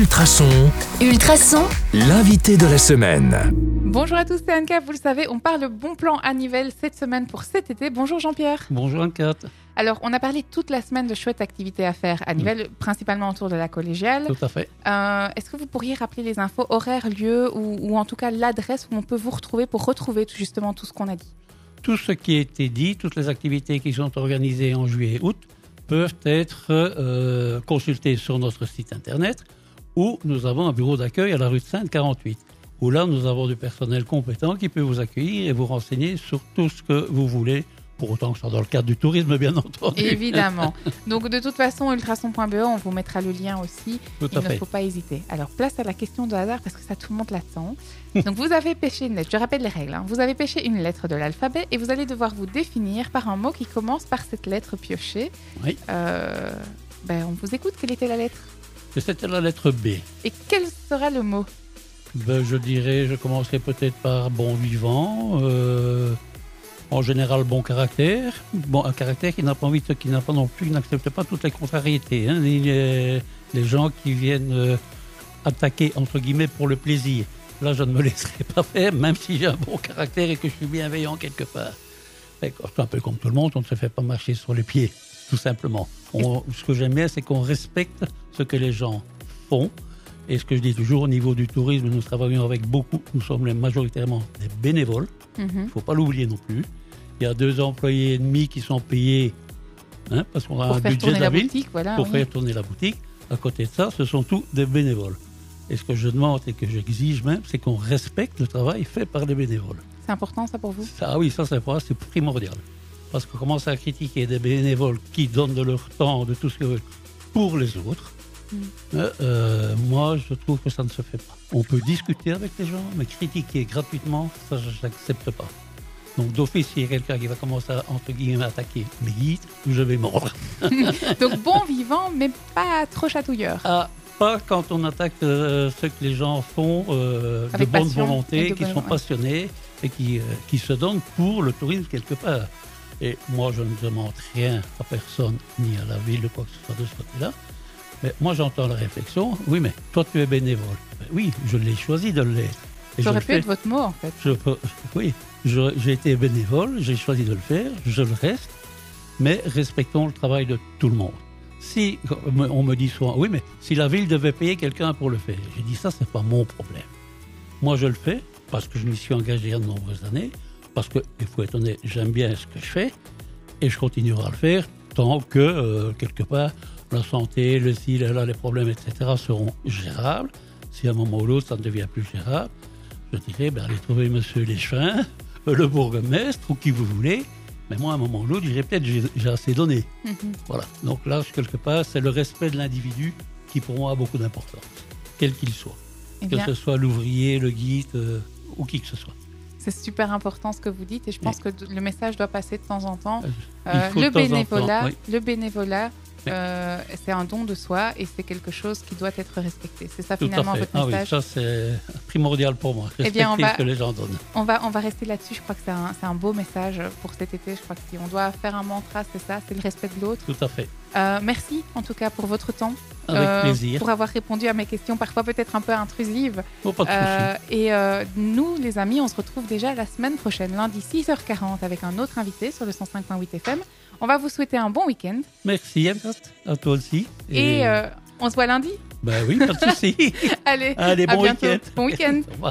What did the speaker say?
Ultrason, Ultrason, l'invité de la semaine. Bonjour à tous, c'est Anka. Vous le savez, on parle bon plan à Nivelles cette semaine pour cet été. Bonjour Jean-Pierre. Bonjour Ankat. Alors, on a parlé toute la semaine de chouettes activités à faire à Nivelles, principalement autour de la collégiale. Tout à fait. Euh, Est-ce que vous pourriez rappeler les infos, horaires, lieux ou, ou en tout cas l'adresse où on peut vous retrouver pour retrouver tout- justement tout ce qu'on a dit? Tout ce qui a été dit, toutes les activités qui sont organisées en juillet et août peuvent être euh, consultées sur notre site internet où nous avons un bureau d'accueil à la rue de Sainte 48 où là nous avons du personnel compétent qui peut vous accueillir et vous renseigner sur tout ce que vous voulez pour autant que ce soit dans le cadre du tourisme bien entendu. Évidemment. Donc, de toute façon, ultrason.be, on vous mettra le lien aussi. Tout Il à ne fait. faut pas hésiter. Alors, place à la question de hasard parce que ça, tout le monde l'attend. Donc, vous avez pêché une lettre. Je rappelle les règles. hein. Vous avez pêché une lettre de l'alphabet et vous allez devoir vous définir par un mot qui commence par cette lettre piochée. Oui. Euh, ben, on vous écoute. Quelle était la lettre? Et C'était la lettre B. Et quel sera le mot Ben, je dirais, je commencerai peut-être par bon vivant, euh, en général bon caractère, bon un caractère qui n'a pas envie, qui n'a pas non plus, qui n'accepte pas toutes les contrariétés, hein, ni les, les gens qui viennent euh, attaquer entre guillemets pour le plaisir. Là, je ne me laisserai pas faire, même si j'ai un bon caractère et que je suis bienveillant quelque part. Un peu comme tout le monde, on ne se fait pas marcher sur les pieds, tout simplement. On- ce que j'aime bien, c'est qu'on respecte ce que les gens font. Et ce que je dis toujours, au niveau du tourisme, nous travaillons avec beaucoup, nous sommes majoritairement des bénévoles, Mhm. il ne faut pas l'oublier non plus. Il y a deux employés et demi qui sont payés, hein, parce qu'on a Pour un budget de la la ville, boutique, voilà. pour oui. faire tourner la boutique. À côté de ça, ce sont tous des bénévoles. Et ce que je demande et que j'exige même, c'est qu'on respecte le travail fait par les bénévoles. C'est important, ça, pour vous? Ça, ah oui, ça c'est pour- c'est primordial. Parce qu'on commence à critiquer des bénévoles qui donnent de leur temps, de tout ce qu'ils veulent, pour les autres. Mm. Euh, euh, moi, je trouve que ça ne se fait pas. On peut discuter avec les gens, mais critiquer gratuitement, ça, je n'accepte pas. Donc, d'office, s'il y a quelqu'un qui va commencer à, entre guillemets, attaquer mes guides, je vais mordre. Donc, bon vivant, mais pas trop chatouilleur. Ah, pas quand on attaque euh, ce que les gens font euh, de bonne volonté, de qui bonne- sont ouais. passionnés et qui, euh, qui se donnent pour le tourisme quelque part. Et moi, je ne demande rien à personne, ni à la ville, ou quoi que ce soit de ce côté-là. Mais moi, j'entends la réflexion. Oui, mais toi, tu es bénévole. Ben oui, je l'ai choisi de l'être. Le pu être votre mot, en fait. Je peux- oui, j'ai été bénévole, j'ai choisi de le faire, je le reste, mais respectons le travail de tout le monde. Si on me- dit souvent, oui, mais si la ville devait payer quelqu'un pour le faire, j'ai dit ça, c'est pas mon problème. Moi, je le fais parce que je m'y suis engagé il y a de nombreuses années, parce que, il faut être honnête, j'aime bien ce que je fais, et je continuerai à le faire tant que, euh, quelque part, la santé, le ci, là, les problèmes, etc., seront gérables. Si à un moment ou l'autre, ça ne devient plus gérable, je dirais, ben, allez trouver monsieur Léchevin, le bourgmestre, ou qui vous voulez. Mais moi, à un moment ou l'autre, je peut-être, j'ai assez donné. Mhm. Voilà. Donc là, quelque part, c'est le respect de l'individu qui, pour moi, a beaucoup d'importance, quel qu'il soit. Eh Que ce soit l'ouvrier, le guide, euh, ou qui que ce soit. c'est super important ce que vous dites et je pense que le message doit passer de temps en temps. Euh, faut le en temps, bénévolat, oui. le bénévolat, Oui. euh, c'est un don de soi et c'est quelque chose qui doit être respecté. C'est ça Tout finalement votre Ah oui, message. ça, c'est primordial pour moi. Eh Respecter bien, on va- ce que les gens donnent. On va, on va rester là-dessus. Je crois que c'est un, un beau message pour cet été. Je crois que si on doit faire un mantra, c'est ça, c'est le respect de l'autre. Tout à fait. Euh, merci en tout cas pour votre temps, Avec euh, plaisir. pour avoir répondu à mes questions, parfois peut-être un peu intrusives. Oh, pas de Euh, et euh, nous, les amis, on se retrouve déjà la semaine prochaine, lundi 6h40, avec un autre invité sur le 105.8 FM. On va vous souhaiter un bon week-end Merci. À toi aussi. et euh, on se voit lundi. Ben oui, pas de souci. Allez, Allez, à bon week-end. Bon week-end.